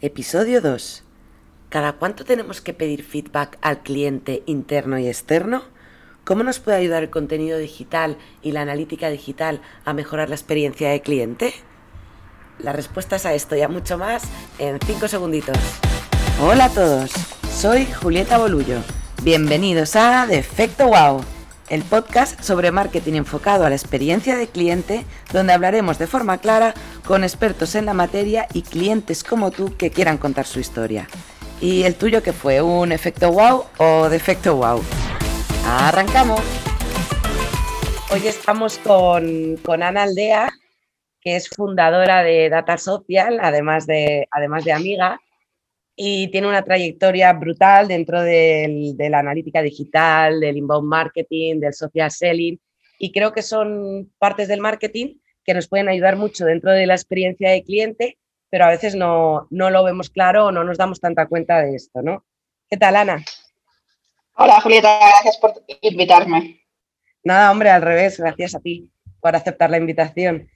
Episodio 2. ¿Cada cuánto tenemos que pedir feedback al cliente interno y externo? ¿Cómo nos puede ayudar el contenido digital y la analítica digital a mejorar la experiencia de cliente? Las respuestas a esto y a mucho más en 5 segunditos. Hola a todos, soy Julieta Bolullo. Bienvenidos a Defecto Wow el podcast sobre marketing enfocado a la experiencia de cliente, donde hablaremos de forma clara con expertos en la materia y clientes como tú que quieran contar su historia. ¿Y el tuyo qué fue? ¿Un efecto wow o defecto wow? ¡Arrancamos! Hoy estamos con, con Ana Aldea, que es fundadora de Data Social, además de, además de amiga, y tiene una trayectoria brutal dentro de la analítica digital, del inbound marketing, del social selling y creo que son partes del marketing que nos pueden ayudar mucho dentro de la experiencia de cliente, pero a veces no, no lo vemos claro o no nos damos tanta cuenta de esto, ¿no? ¿Qué tal, Ana? Hola, Julieta, gracias por invitarme. Nada, hombre, al revés, gracias a ti por aceptar la invitación.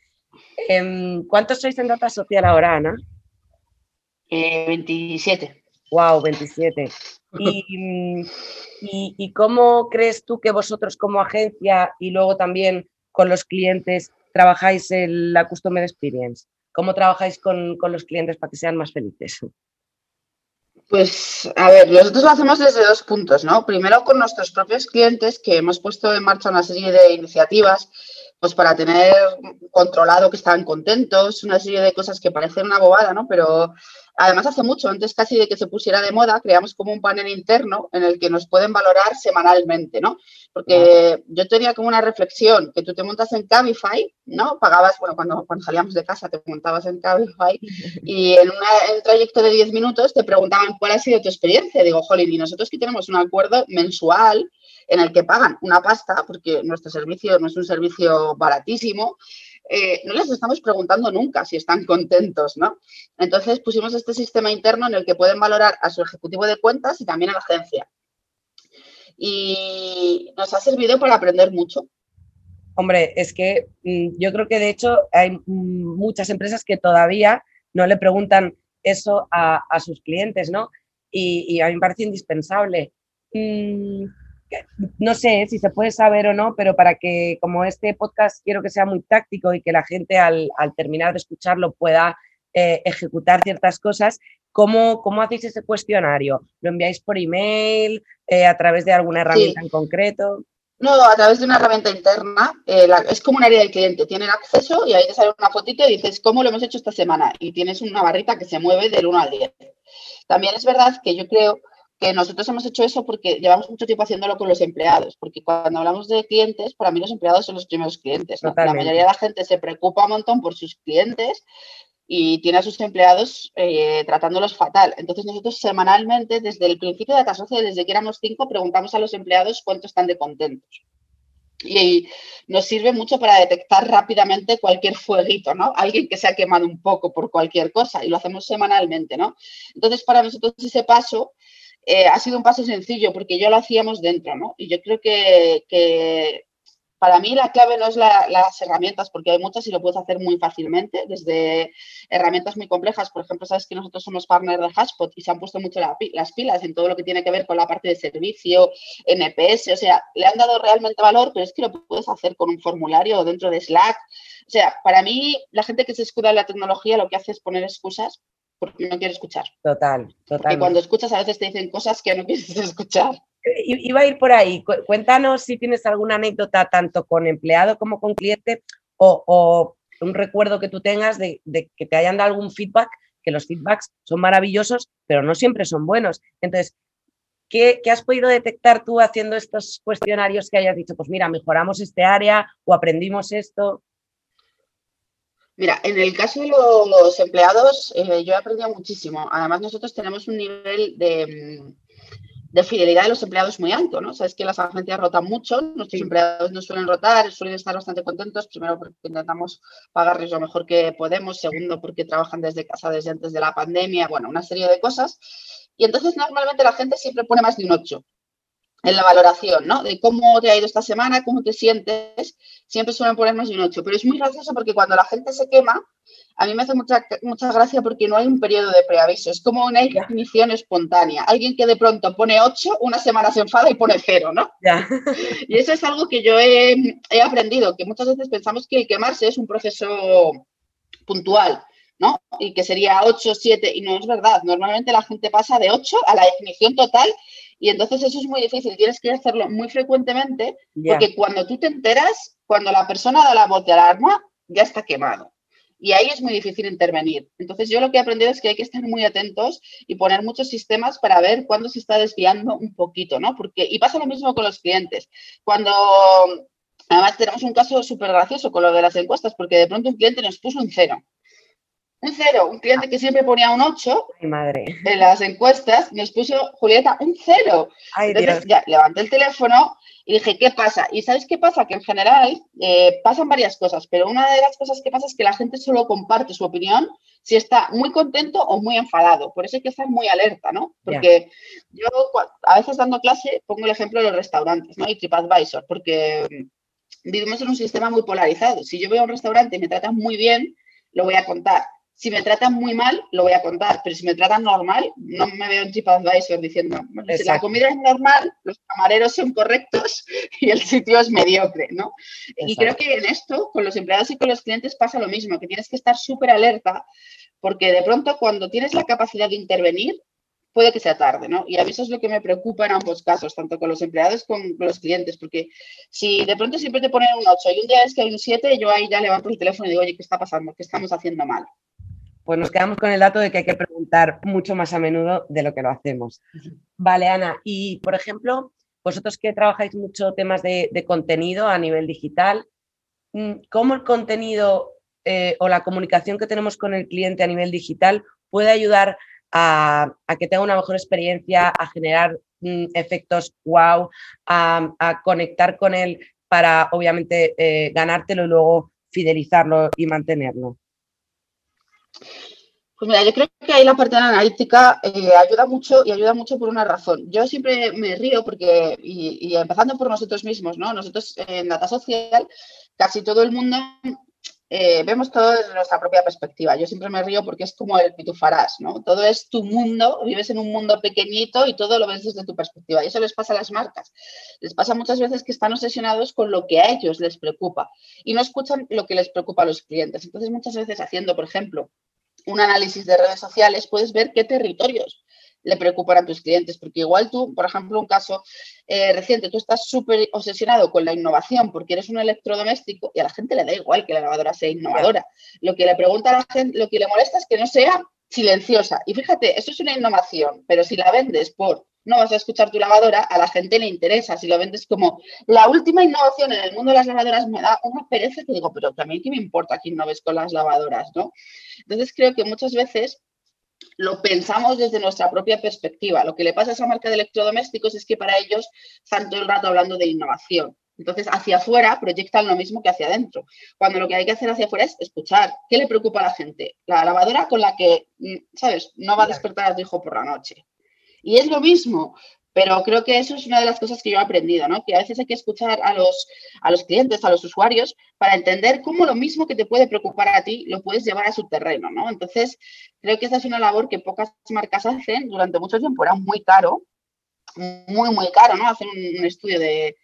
Em, ¿Cuántos sois en Data Social ahora, Ana? 27. Wow, 27. Y, y, cómo crees tú que vosotros como agencia y luego también con los clientes trabajáis en la Customer Experience? ¿Cómo trabajáis con, con los clientes para que sean más felices? Pues, a ver, nosotros lo hacemos desde dos puntos, ¿no? Primero con nuestros propios clientes, que hemos puesto en marcha una serie de iniciativas pues para tener controlado que estaban contentos, una serie de cosas que parecen una bobada, ¿no? Pero además hace mucho, antes casi de que se pusiera de moda, creamos como un panel interno en el que nos pueden valorar semanalmente, ¿no? Porque yo tenía como una reflexión, que tú te montas en Cabify, ¿no? Pagabas, bueno, cuando, cuando salíamos de casa te montabas en Cabify y en, un trayecto de 10 minutos te preguntaban cuál ha sido tu experiencia. Digo, jolín, y nosotros que tenemos un acuerdo mensual en el que pagan una pasta, porque nuestro servicio no es un servicio baratísimo, eh, no les estamos preguntando nunca si están contentos, ¿no? Entonces pusimos este sistema interno en el que pueden valorar a su ejecutivo de cuentas y también a la agencia. Y nos ha servido para aprender mucho. Hombre, es que mm, yo creo que de hecho hay mm, muchas empresas que todavía no le preguntan eso a, sus clientes, ¿no? Y, a mí me parece indispensable. Mm, no sé si se puede saber o no, pero para que como este podcast quiero que sea muy táctico y que la gente al, terminar de escucharlo pueda eh, ejecutar ciertas cosas, ¿cómo, ¿cómo, hacéis ese cuestionario? ¿Lo enviáis por email, eh, a través de alguna herramienta en concreto? No, a través de una herramienta interna. Eh, es como un área del cliente. Tienen acceso y ahí te sale una fotito y dices, ¿cómo lo hemos hecho esta semana? Y tienes una barrita que se mueve del 1 al 10. También es verdad que yo creo que nosotros hemos hecho eso porque llevamos mucho tiempo haciéndolo con los empleados, porque cuando hablamos de clientes, para mí los empleados son los primeros clientes. La mayoría de la gente se preocupa un montón por sus clientes y tiene a sus empleados eh, tratándolos fatal. Entonces nosotros semanalmente, desde el principio de Casa Social, desde que éramos cinco, preguntamos a los empleados cuánto están de contentos. Y nos sirve mucho para detectar rápidamente cualquier fueguito, ¿no? Alguien que se ha quemado un poco por cualquier cosa y lo hacemos semanalmente, ¿no? Entonces, para nosotros ese paso eh, ha sido un paso sencillo porque ya lo hacíamos dentro, ¿no? Y yo creo que, para mí la clave no es las herramientas, porque hay muchas y lo puedes hacer muy fácilmente, desde herramientas muy complejas. Por ejemplo, sabes que nosotros somos partner de Hashpot y se han puesto mucho las pilas en todo lo que tiene que ver con la parte de servicio, NPS, o sea, le han dado realmente valor, pero es que lo puedes hacer con un formulario dentro de Slack. O sea, para mí, la gente que se escuda en la tecnología lo que hace es poner excusas porque no quiere escuchar. Total, total. Y cuando escuchas a veces te dicen cosas que no quieres escuchar. Iba a ir por ahí. Cuéntanos si tienes alguna anécdota tanto con empleado como con cliente o, un recuerdo que tú tengas de, que te hayan dado algún feedback, que los feedbacks son maravillosos, pero no siempre son buenos. Entonces, ¿qué, ¿qué, has podido detectar tú haciendo estos cuestionarios que hayas dicho, pues mira, mejoramos este área o aprendimos esto? Mira, en el caso de los empleados, eh, yo he aprendido muchísimo. Además, nosotros tenemos un nivel mm, de, fidelidad de los empleados muy alto, ¿no? Sabes que las agencias rotan mucho, nuestros empleados no suelen rotar, suelen estar bastante contentos, primero porque intentamos pagarles lo mejor que podemos, segundo porque trabajan desde casa desde antes de la pandemia, bueno, una serie de cosas. Y entonces normalmente la gente siempre pone más de un 8. En la valoración, ¿no? De cómo te ha ido esta semana, cómo te sientes, siempre suelen poner más de un 8. Pero es muy gracioso porque cuando la gente se quema, a mí me hace mucha, mucha gracia porque no hay un periodo de preaviso, es como una ignición espontánea. Alguien que de pronto pone 8, una semana se enfada y pone 0, ¿no? Y eso es algo que yo he, he aprendido, que muchas veces pensamos que el quemarse es un proceso puntual. ¿no? Y que sería 8, 7, y no es verdad. Normalmente la gente pasa de 8 a la ignición total y entonces eso es muy difícil, tienes que hacerlo muy frecuentemente porque cuando tú te enteras, cuando la persona da la voz de alarma, ya está quemado. Y ahí es muy difícil intervenir. Entonces yo lo que he aprendido es que hay que estar muy atentos y poner muchos sistemas para ver cuándo se está desviando un poquito, ¿no? Porque, y pasa lo mismo con los clientes. Cuando Además, tenemos un caso súper gracioso con lo de las encuestas, porque de pronto un cliente nos puso un cero un cero. Un cliente que siempre ponía un 8 madre. en las encuestas nos puso, Julieta, un cero. Entonces ya levanté el teléfono y dije, ¿qué pasa? Y ¿sabes qué pasa? Que en general eh, pasan varias cosas, pero una de las cosas que pasa es que la gente solo comparte su opinión si está muy contento o muy enfadado. Por eso hay que estar muy alerta, ¿no? Porque yo a veces dando clase pongo el ejemplo de los restaurantes, ¿no? Y TripAdvisor, porque vivimos en un sistema muy polarizado. Si yo voy a un restaurante y me tratan muy bien, lo voy a contar. Si me tratan muy mal, lo voy a contar, pero si me tratan normal, no me veo en TripAdvisor diciendo, si la comida es normal, los camareros son correctos y el sitio es mediocre, ¿no? Y creo que en esto, con los empleados y con los clientes pasa lo mismo, que tienes que estar súper alerta, porque de pronto cuando tienes la capacidad de intervenir, puede que sea tarde, ¿no? Y a mí eso es lo que me preocupa en ambos casos, tanto con los empleados como con los clientes, porque si de pronto siempre te ponen un 8 y un día es que hay un 7, yo ahí ya levanto el teléfono y digo, oye, ¿qué está pasando? ¿Qué estamos haciendo mal? Pues nos quedamos con el dato de que hay que preguntar mucho más a menudo de lo que lo hacemos. Vale, Ana, y por ejemplo, vosotros que trabajáis mucho temas de, contenido a nivel digital, mm, ¿cómo el contenido eh, o la comunicación que tenemos con el cliente a nivel digital puede ayudar a, que tenga una mejor experiencia, a generar mm, efectos wow, a, conectar con él para obviamente eh, ganártelo y luego fidelizarlo y mantenerlo? Pues mira, yo creo que ahí la parte de la analítica eh, ayuda mucho y ayuda mucho por una razón. Yo siempre me río porque, y, empezando por nosotros mismos, ¿no? Nosotros en Data Social, casi todo el mundo eh, vemos todo desde nuestra propia perspectiva. Yo siempre me río porque es como el pitufarás, ¿no? Todo es tu mundo, vives en un mundo pequeñito y todo lo ves desde tu perspectiva. Y eso les pasa a las marcas. Les pasa muchas veces que están obsesionados con lo que a ellos les preocupa y no escuchan lo que les preocupa a los clientes. Entonces, muchas veces haciendo, por ejemplo, un análisis de redes sociales, puedes ver qué territorios le preocupan a tus clientes, porque igual tú, por ejemplo, un caso eh, reciente, tú estás súper obsesionado con la innovación porque eres un electrodoméstico y a la gente le da igual que la lavadora sea innovadora. Lo que le pregunta a la gente, lo que le molesta es que no sea silenciosa. Y fíjate, eso es una innovación, pero si la vendes por no vas a escuchar tu lavadora, a la gente le interesa. Si lo vendes como la última innovación en el mundo de las lavadoras, me da una pereza que digo, pero también qué me importa quién no ves con las lavadoras, ¿no? Entonces creo que muchas veces lo pensamos desde nuestra propia perspectiva. Lo que le pasa a esa marca de electrodomésticos es que para ellos están todo el rato hablando de innovación. Entonces, hacia afuera proyectan lo mismo que hacia adentro. Cuando lo que hay que hacer hacia afuera es escuchar. ¿Qué le preocupa a la gente? La lavadora con la que, mm, ¿sabes? No va a despertar a tu hijo por la noche. Y es lo mismo, pero creo que eso es una de las cosas que yo he aprendido, ¿no? Que a veces hay que escuchar a los, a los clientes, a los usuarios, para entender cómo lo mismo que te puede preocupar a ti lo puedes llevar a su terreno, ¿no? Entonces, creo que esa es una labor que pocas marcas hacen durante mucho tiempo. Era muy caro, muy, muy caro, ¿no? Hacer un, estudio de,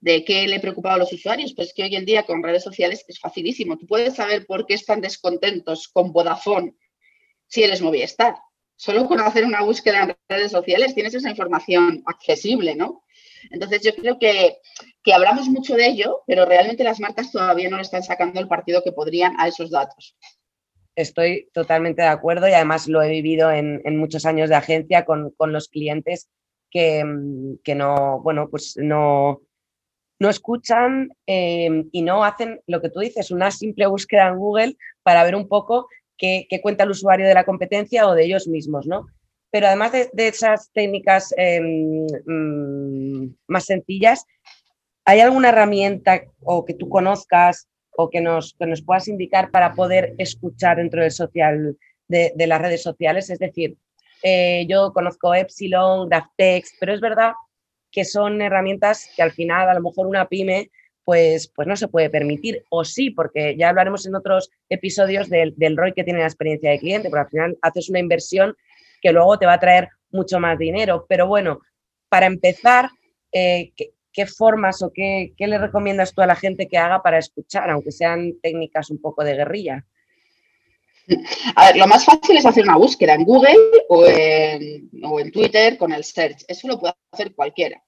de qué le preocupaba a los usuarios, pues que hoy en día con redes sociales es facilísimo. Tú puedes saber por qué están descontentos con Vodafone si eres Movistar solo con hacer una búsqueda en redes sociales tienes esa información accesible, ¿no? Entonces yo creo que, hablamos mucho de ello, pero realmente las marcas todavía no le están sacando el partido que podrían a esos datos. Estoy totalmente de acuerdo y además lo he vivido en, muchos años de agencia con, los clientes que, no, bueno, pues no, no escuchan eh, y no hacen lo que tú dices, una simple búsqueda en Google para ver un poco qué, cuenta el usuario de la competencia o de ellos mismos, ¿no? Pero además de, esas técnicas em, mm, más sencillas, ¿hay alguna herramienta o que tú conozcas o que nos, nos puedas indicar para poder escuchar dentro del social, de, las redes sociales? Es decir, eh, yo conozco Epsilon, GraphText, pero es verdad que son herramientas que al final a lo mejor una pyme pues, pues no se puede permitir. O sí, porque ya hablaremos en otros episodios del, del ROI que tiene la experiencia de cliente, porque al final haces una inversión que luego te va a traer mucho más dinero. Pero bueno, para empezar, eh, ¿qué, formas o qué, le recomiendas tú a la gente que haga para escuchar, aunque sean técnicas un poco de guerrilla? A ver, lo más fácil es hacer una búsqueda en Google o en, o en Twitter con el search. Eso lo puede hacer cualquiera.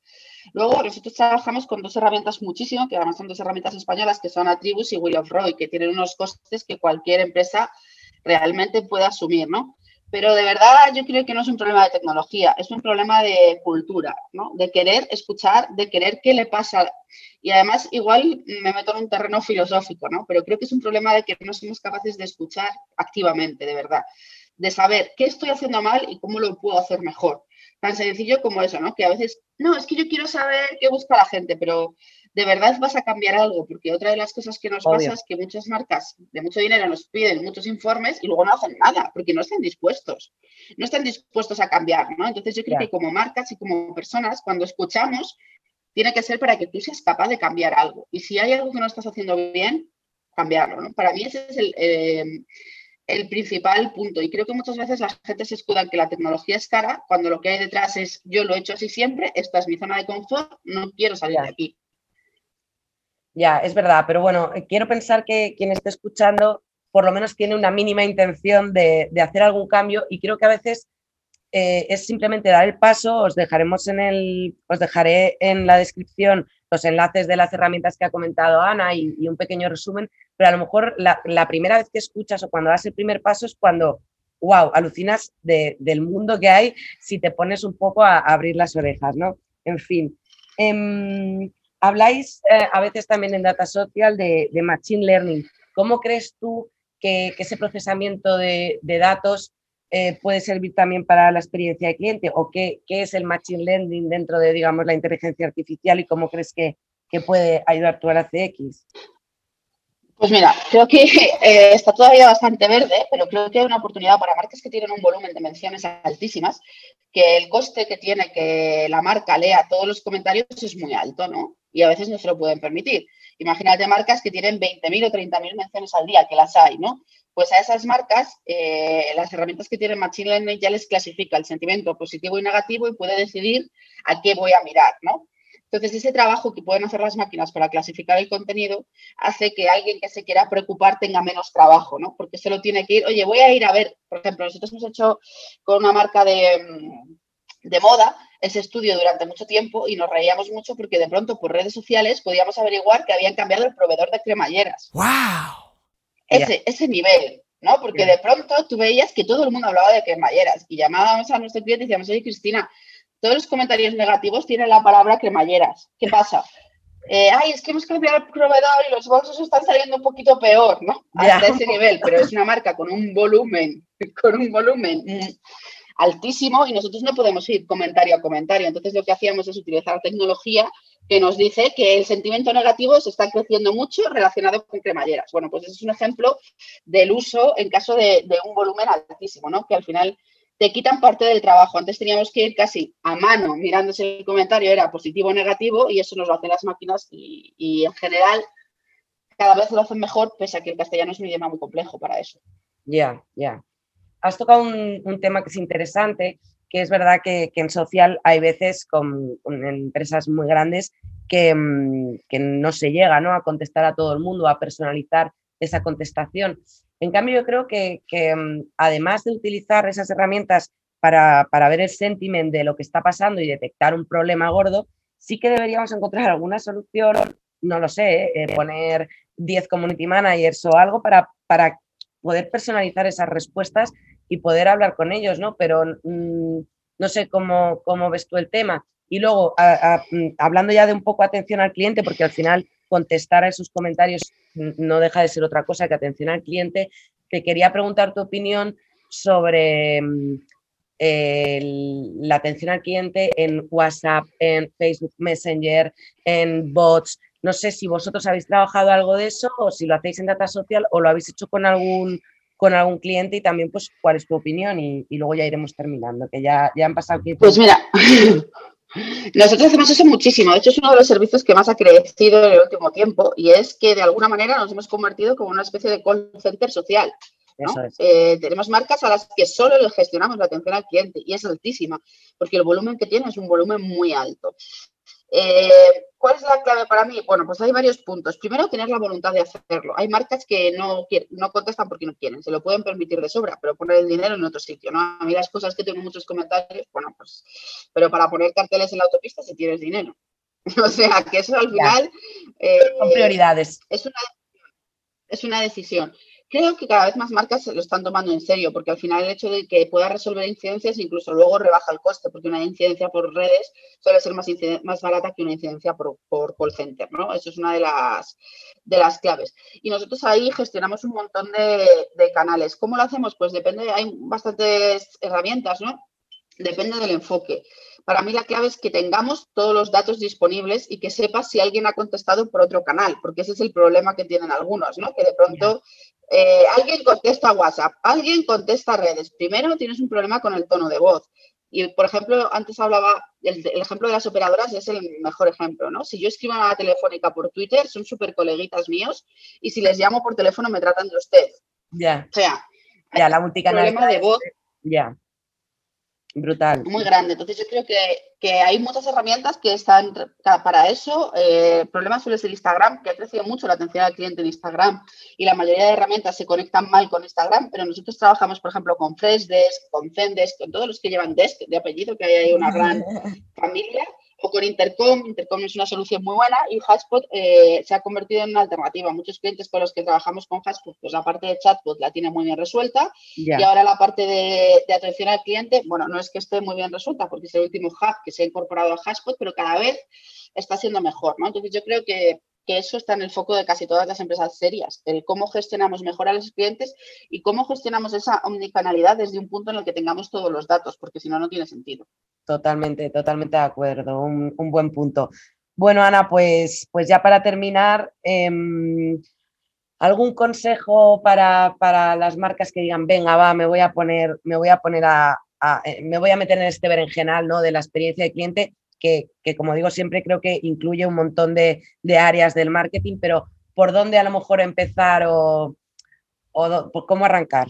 Luego, nosotros trabajamos con dos herramientas muchísimo, que además son dos herramientas españolas, que son Attribus y Will of Roy, que tienen unos costes que cualquier empresa realmente puede asumir, ¿no? Pero de verdad yo creo que no es un problema de tecnología, es un problema de cultura, ¿no? De querer escuchar, de querer qué le pasa. Y además igual me meto en un terreno filosófico, ¿no? Pero creo que es un problema de que no somos capaces de escuchar activamente, de verdad. De saber qué estoy haciendo mal y cómo lo puedo hacer mejor. Tan sencillo como eso, ¿no? Que a veces, no, es que yo quiero saber qué busca la gente, pero de verdad vas a cambiar algo, porque otra de las cosas que nos pasa es que muchas marcas de mucho dinero nos piden muchos informes y luego no hacen nada, porque no están dispuestos, no están dispuestos a cambiar, ¿no? Entonces yo creo que como marcas y como personas, cuando escuchamos, tiene que ser para que tú seas capaz de cambiar algo. Y si hay algo que no estás haciendo bien, cambiarlo, ¿no? Para mí ese es el, eh, el principal punto. Y creo que muchas veces la gente se escuda en que la tecnología es cara, cuando lo que hay detrás es yo lo he hecho así siempre, esta es mi zona de confort, no quiero salir de aquí. Ya, es verdad, pero bueno, eh, quiero pensar que quien esté escuchando por lo menos tiene una mínima intención de, hacer algún cambio y creo que a veces eh, es simplemente dar el paso, os dejaremos en el, os dejaré en la descripción los enlaces de las herramientas que ha comentado Ana y, un pequeño resumen, pero a lo mejor la, primera vez que escuchas o cuando das el primer paso es cuando, wow, alucinas del mundo que hay si te pones un poco a, abrir las orejas, ¿no? En fin. Em, Habláis eh, a veces también en Data Social de, Machine Learning. ¿Cómo crees tú que, ese procesamiento de, datos eh, puede servir también para la experiencia de cliente? ¿O qué, es el Machine Learning dentro de, digamos, la inteligencia artificial y cómo crees que, puede ayudar tú a la CX? Pues mira, creo que eh, está todavía bastante verde, pero creo que hay una oportunidad para marcas que tienen un volumen de menciones altísimas, que el coste que tiene que la marca lea todos los comentarios es muy alto, ¿no? y a veces no se lo pueden permitir. Imagínate marcas que tienen 20.000 o 30.000 menciones al día, que las hay, ¿no? Pues a esas marcas, eh, las herramientas que tienen Machine Learning ya les clasifica el sentimiento positivo y negativo y puede decidir a qué voy a mirar, ¿no? Entonces, ese trabajo que pueden hacer las máquinas para clasificar el contenido hace que alguien que se quiera preocupar tenga menos trabajo, ¿no? Porque solo tiene que ir, oye, voy a ir a ver, por ejemplo, nosotros hemos hecho con una marca de, mm, de moda ese estudio durante mucho tiempo y nos reíamos mucho porque de pronto por redes sociales podíamos averiguar que habían cambiado el proveedor de cremalleras. ¡Wow! Ese, ese nivel, ¿no? Porque de pronto tú veías que todo el mundo hablaba de cremalleras y llamábamos a nuestro cliente y decíamos, oye, Cristina, todos los comentarios negativos tienen la palabra cremalleras. ¿Qué pasa? Eh, ay, es que hemos cambiado el proveedor y los bolsos están saliendo un poquito peor, ¿no? Hasta ese nivel, pero es una marca con un volumen, con un volumen altísimo y nosotros no podemos ir comentario a comentario. Entonces lo que hacíamos es utilizar tecnología que nos dice que el sentimiento negativo se está creciendo mucho relacionado con cremalleras. Bueno, pues ese es un ejemplo del uso en caso de, un volumen altísimo, ¿no? Que al final te quitan parte del trabajo. Antes teníamos que ir casi a mano mirando si el comentario era positivo o negativo y eso nos lo hacen las máquinas y en general cada vez lo hacen mejor, pese a que el castellano es un idioma muy complejo para eso. Ya, ya has tocado un, tema que es interesante, que es verdad que, en social hay veces con, empresas muy grandes que, mm, que, no se llega ¿no? a contestar a todo el mundo, a personalizar esa contestación. En cambio, yo creo que, mm, además de utilizar esas herramientas para, ver el sentiment de lo que está pasando y detectar un problema gordo, sí que deberíamos encontrar alguna solución, no lo sé, eh, poner 10 community managers o algo para, para poder personalizar esas respuestas y poder hablar con ellos, ¿no? Pero mm, no sé cómo, cómo ves tú el tema. Y luego, mm, hablando ya de un poco atención al cliente, porque al final contestar a esos comentarios no deja de ser otra cosa que atención al cliente, te quería preguntar tu opinión sobre mm, la atención al cliente en WhatsApp, en Facebook Messenger, en bots. No sé si vosotros habéis trabajado algo de eso o si lo hacéis en Data Social o lo habéis hecho con algún con algún cliente y también pues cuál es tu opinión y, luego ya iremos terminando, que ya, ya han pasado Pues mira, Nosotros hacemos eso muchísimo. De hecho, es uno de los servicios que más ha crecido en el último tiempo y es que de alguna manera nos hemos convertido como una especie de call center social. Eh, tenemos marcas a las que solo le gestionamos la atención al cliente y es altísima, porque el volumen que tiene es un volumen muy alto. Eh, ¿Cuál es la clave para mí? Bueno, pues hay varios puntos. Primero, tener la voluntad de hacerlo. Hay marcas que no, no contestan porque no quieren, se lo pueden permitir de sobra, pero poner el dinero en otro sitio. ¿no? A mí las cosas que tengo muchos comentarios, bueno, pues, pero para poner carteles en la autopista si tienes dinero. o sea, que eso al final... Eh, Son prioridades. Es una, es una decisión. Creo que cada vez más marcas se lo están tomando en serio, porque al final el hecho de que pueda resolver incidencias incluso luego rebaja el coste, porque una incidencia por redes suele ser más, más barata que una incidencia por, call center, ¿no? Eso es una de las, de las claves. Y nosotros ahí gestionamos un montón de, de canales. ¿Cómo lo hacemos? Pues depende, hay bastantes herramientas, ¿no? Depende del enfoque. Para mí la clave es que tengamos todos los datos disponibles y que sepas si alguien ha contestado por otro canal, porque ese es el problema que tienen algunos, ¿no? Que de pronto eh, alguien contesta WhatsApp, alguien contesta redes. Primero tienes un problema con el tono de voz. Y, por ejemplo, antes hablaba, el, ejemplo de las operadoras es el mejor ejemplo, ¿no? Si yo escribo a la telefónica por Twitter, son súper coleguitas míos, y si les llamo por teléfono me tratan de usted. Ya. O sea, ya, la multicanal. problema de voz. Ya. Brutal. Muy grande. Entonces yo creo que, hay muchas herramientas que están para eso. Eh, el problema suele ser Instagram, que ha crecido mucho la atención al cliente en Instagram y la mayoría de herramientas se conectan mal con Instagram, pero nosotros trabajamos, por ejemplo, con Freshdesk, con Zendesk, con todos los que llevan Desk de apellido, que hay una gran familia o con Intercom. Intercom es una solución muy buena y Hashpot eh, se ha convertido en una alternativa. Muchos clientes con los que trabajamos con Hashpot, pues la parte de chatbot la tiene muy bien resuelta y ahora la parte de, atención al cliente, bueno, no es que esté muy bien resuelta porque es el último hub que se ha incorporado a Hashpot, pero cada vez está siendo mejor, ¿no? Entonces yo creo que, que eso está en el foco de casi todas las empresas serias, el cómo gestionamos mejor a los clientes y cómo gestionamos esa omnicanalidad desde un punto en el que tengamos todos los datos, porque si no, no tiene sentido. Totalmente, totalmente de acuerdo, un, buen punto. Bueno, Ana, pues, pues ya para terminar, em, ¿algún consejo para, las marcas que digan, venga, va, me voy a poner, me voy a poner a, eh, me voy a meter en este berenjenal ¿no? de la experiencia de cliente? Que, como digo siempre, creo que incluye un montón de, áreas del marketing, pero ¿por dónde a lo mejor empezar o, o cómo arrancar?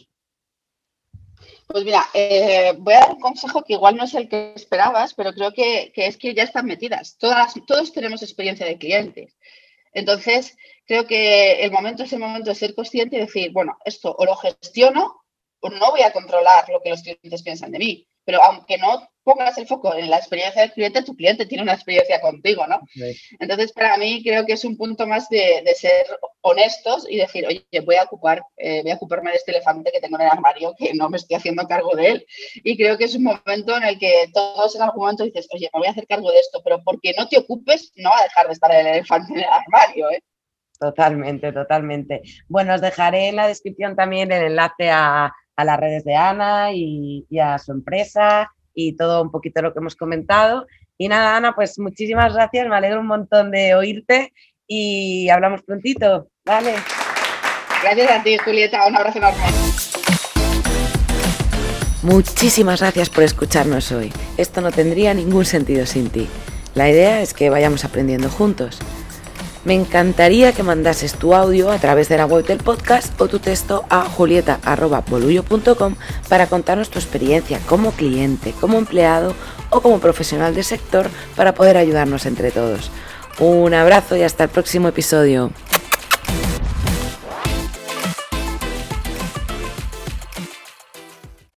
Pues mira, eh, voy a dar un consejo que igual no es el que esperabas, pero creo que, es que ya están metidas. Todas, todos tenemos experiencia de clientes. Entonces, creo que el momento es el momento de ser consciente y decir, bueno, esto o lo gestiono o no voy a controlar lo que los clientes piensan de mí. Pero aunque no pongas el foco en la experiencia del cliente, tu cliente tiene una experiencia contigo, ¿no? Entonces, para mí creo que es un punto más de, ser honestos y decir, oye, voy a ocupar, eh, voy a ocuparme de este elefante que tengo en el armario, que no me estoy haciendo cargo de él. Y creo que es un momento en el que todos en algún momento dices, oye, me voy a hacer cargo de esto, pero porque no te ocupes, no va a dejar de estar el elefante en el armario, ¿eh? Totalmente, totalmente. Bueno, os dejaré en la descripción también el enlace a, las redes de Ana y a su empresa y todo un poquito lo que hemos comentado. Y nada, Ana, pues muchísimas gracias, me alegro un montón de oírte y hablamos prontito. Vale. Gracias a ti, Julieta, un abrazo enorme. Muchísimas gracias por escucharnos hoy. Esto no tendría ningún sentido sin ti. La idea es que vayamos aprendiendo juntos. Me encantaría que mandases tu audio a través de la web del podcast o tu texto a julieta.bolullo.com para contarnos tu experiencia como cliente, como empleado o como profesional del sector para poder ayudarnos entre todos. Un abrazo y hasta el próximo episodio.